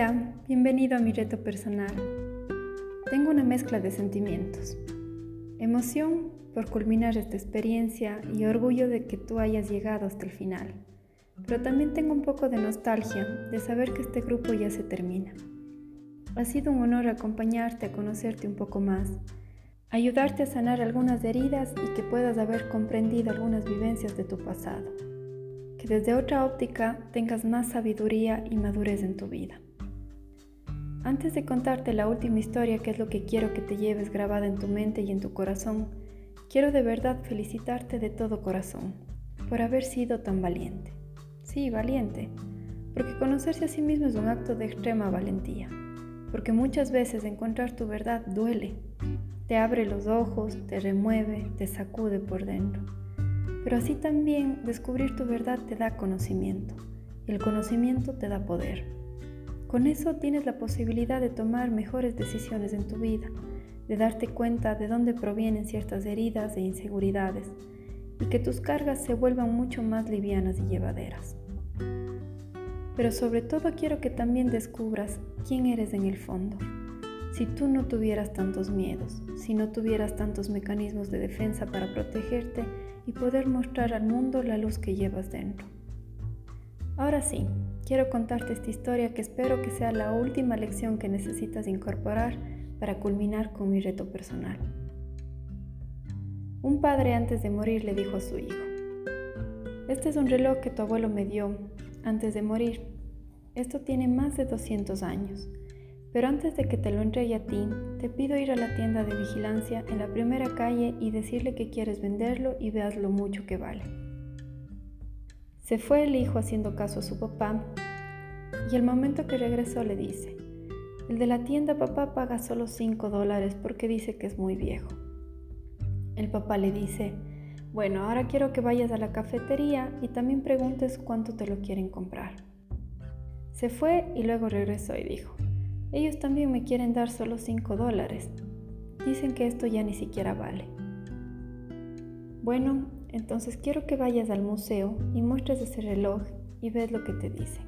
Hola, bienvenido a mi reto personal. Tengo una mezcla de sentimientos. Emoción por culminar esta experiencia y orgullo de que tú hayas llegado hasta el final. Pero también tengo un poco de nostalgia de saber que este grupo ya se termina. Ha sido un honor acompañarte a conocerte un poco más, ayudarte a sanar algunas heridas y que puedas haber comprendido algunas vivencias de tu pasado. Que desde otra óptica tengas más sabiduría y madurez en tu vida. Antes de contarte la última historia, que es lo que quiero que te lleves grabada en tu mente y en tu corazón, quiero de verdad felicitarte de todo corazón por haber sido tan valiente. Sí, valiente, porque conocerse a sí mismo es un acto de extrema valentía, porque muchas veces encontrar tu verdad duele, te abre los ojos, te remueve, te sacude por dentro. Pero así también descubrir tu verdad te da conocimiento, y el conocimiento te da poder. Con eso tienes la posibilidad de tomar mejores decisiones en tu vida, de darte cuenta de dónde provienen ciertas heridas e inseguridades y que tus cargas se vuelvan mucho más livianas y llevaderas. Pero sobre todo quiero que también descubras quién eres en el fondo. Si tú no tuvieras tantos miedos, si no tuvieras tantos mecanismos de defensa para protegerte y poder mostrar al mundo la luz que llevas dentro. Ahora sí, quiero contarte esta historia que espero que sea la última lección que necesitas incorporar para culminar con mi reto personal. Un padre antes de morir le dijo a su hijo, este es un reloj que tu abuelo me dio antes de morir. Esto tiene más de 200 años, pero antes de que te lo entregue a ti, te pido ir a la tienda de vigilancia en la primera calle y decirle que quieres venderlo y veas lo mucho que vale. Se fue el hijo haciendo caso a su papá y el momento que regresó le dice, el de la tienda papá paga solo 5 dólares porque dice que es muy viejo. El papá le dice, bueno, ahora quiero que vayas a la cafetería y también preguntes cuánto te lo quieren comprar. Se fue y luego regresó y dijo, ellos también me quieren dar solo 5 dólares. Dicen que esto ya ni siquiera vale. Bueno, entonces quiero que vayas al museo y muestres ese reloj y ves lo que te dice.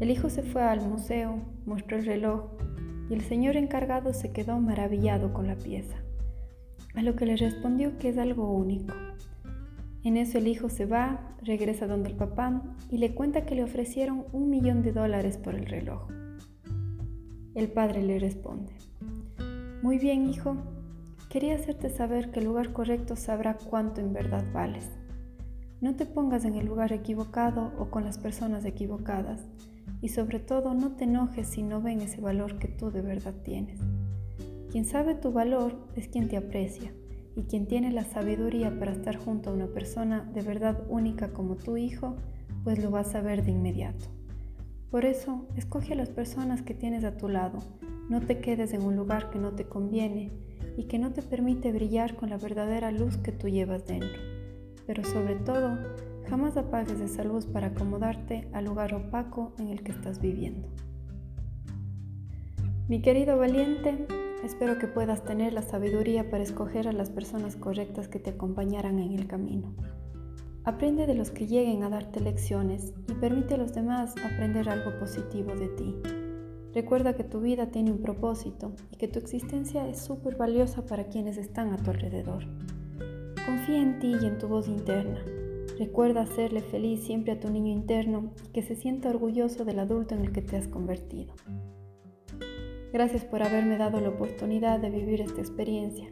El hijo se fue al museo, mostró el reloj y el señor encargado se quedó maravillado con la pieza, a lo que le respondió que es algo único. En eso el hijo se va, regresa donde el papá y le cuenta que le ofrecieron un millón de dólares por el reloj. El padre le responde, Muy bien, hijo, Quería hacerte saber que el lugar correcto sabrá cuánto en verdad vales. No te pongas en el lugar equivocado o con las personas equivocadas y sobre todo no te enojes si no ven ese valor que tú de verdad tienes. Quien sabe tu valor es quien te aprecia y quien tiene la sabiduría para estar junto a una persona de verdad única como tu hijo, pues lo vas a ver de inmediato. Por eso, escoge a las personas que tienes a tu lado, no te quedes en un lugar que no te conviene y que no te permite brillar con la verdadera luz que tú llevas dentro. Pero sobre todo, jamás apagues esa luz para acomodarte al lugar opaco en el que estás viviendo. Mi querido valiente, espero que puedas tener la sabiduría para escoger a las personas correctas que te acompañarán en el camino. Aprende de los que lleguen a darte lecciones y permite a los demás aprender algo positivo de ti. Recuerda que tu vida tiene un propósito y que tu existencia es súper valiosa para quienes están a tu alrededor. Confía en ti y en tu voz interna. Recuerda hacerle feliz siempre a tu niño interno y que se sienta orgulloso del adulto en el que te has convertido. Gracias por haberme dado la oportunidad de vivir esta experiencia.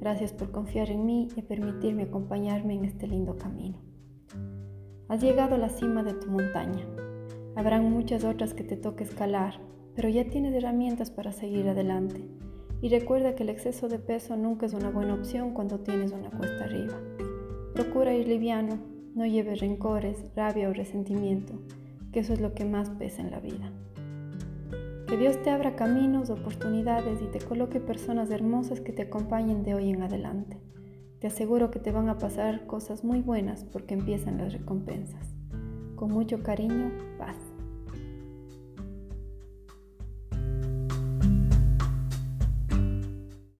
Gracias por confiar en mí y permitirme acompañarme en este lindo camino. Has llegado a la cima de tu montaña. Habrán muchas otras que te toque escalar, pero ya tienes herramientas para seguir adelante. Y recuerda que el exceso de peso nunca es una buena opción cuando tienes una cuesta arriba. Procura ir liviano, no lleves rencores, rabia o resentimiento, que eso es lo que más pesa en la vida. Que Dios te abra caminos, oportunidades y te coloque personas hermosas que te acompañen de hoy en adelante. Te aseguro que te van a pasar cosas muy buenas porque empiezan las recompensas. Con mucho cariño, paz.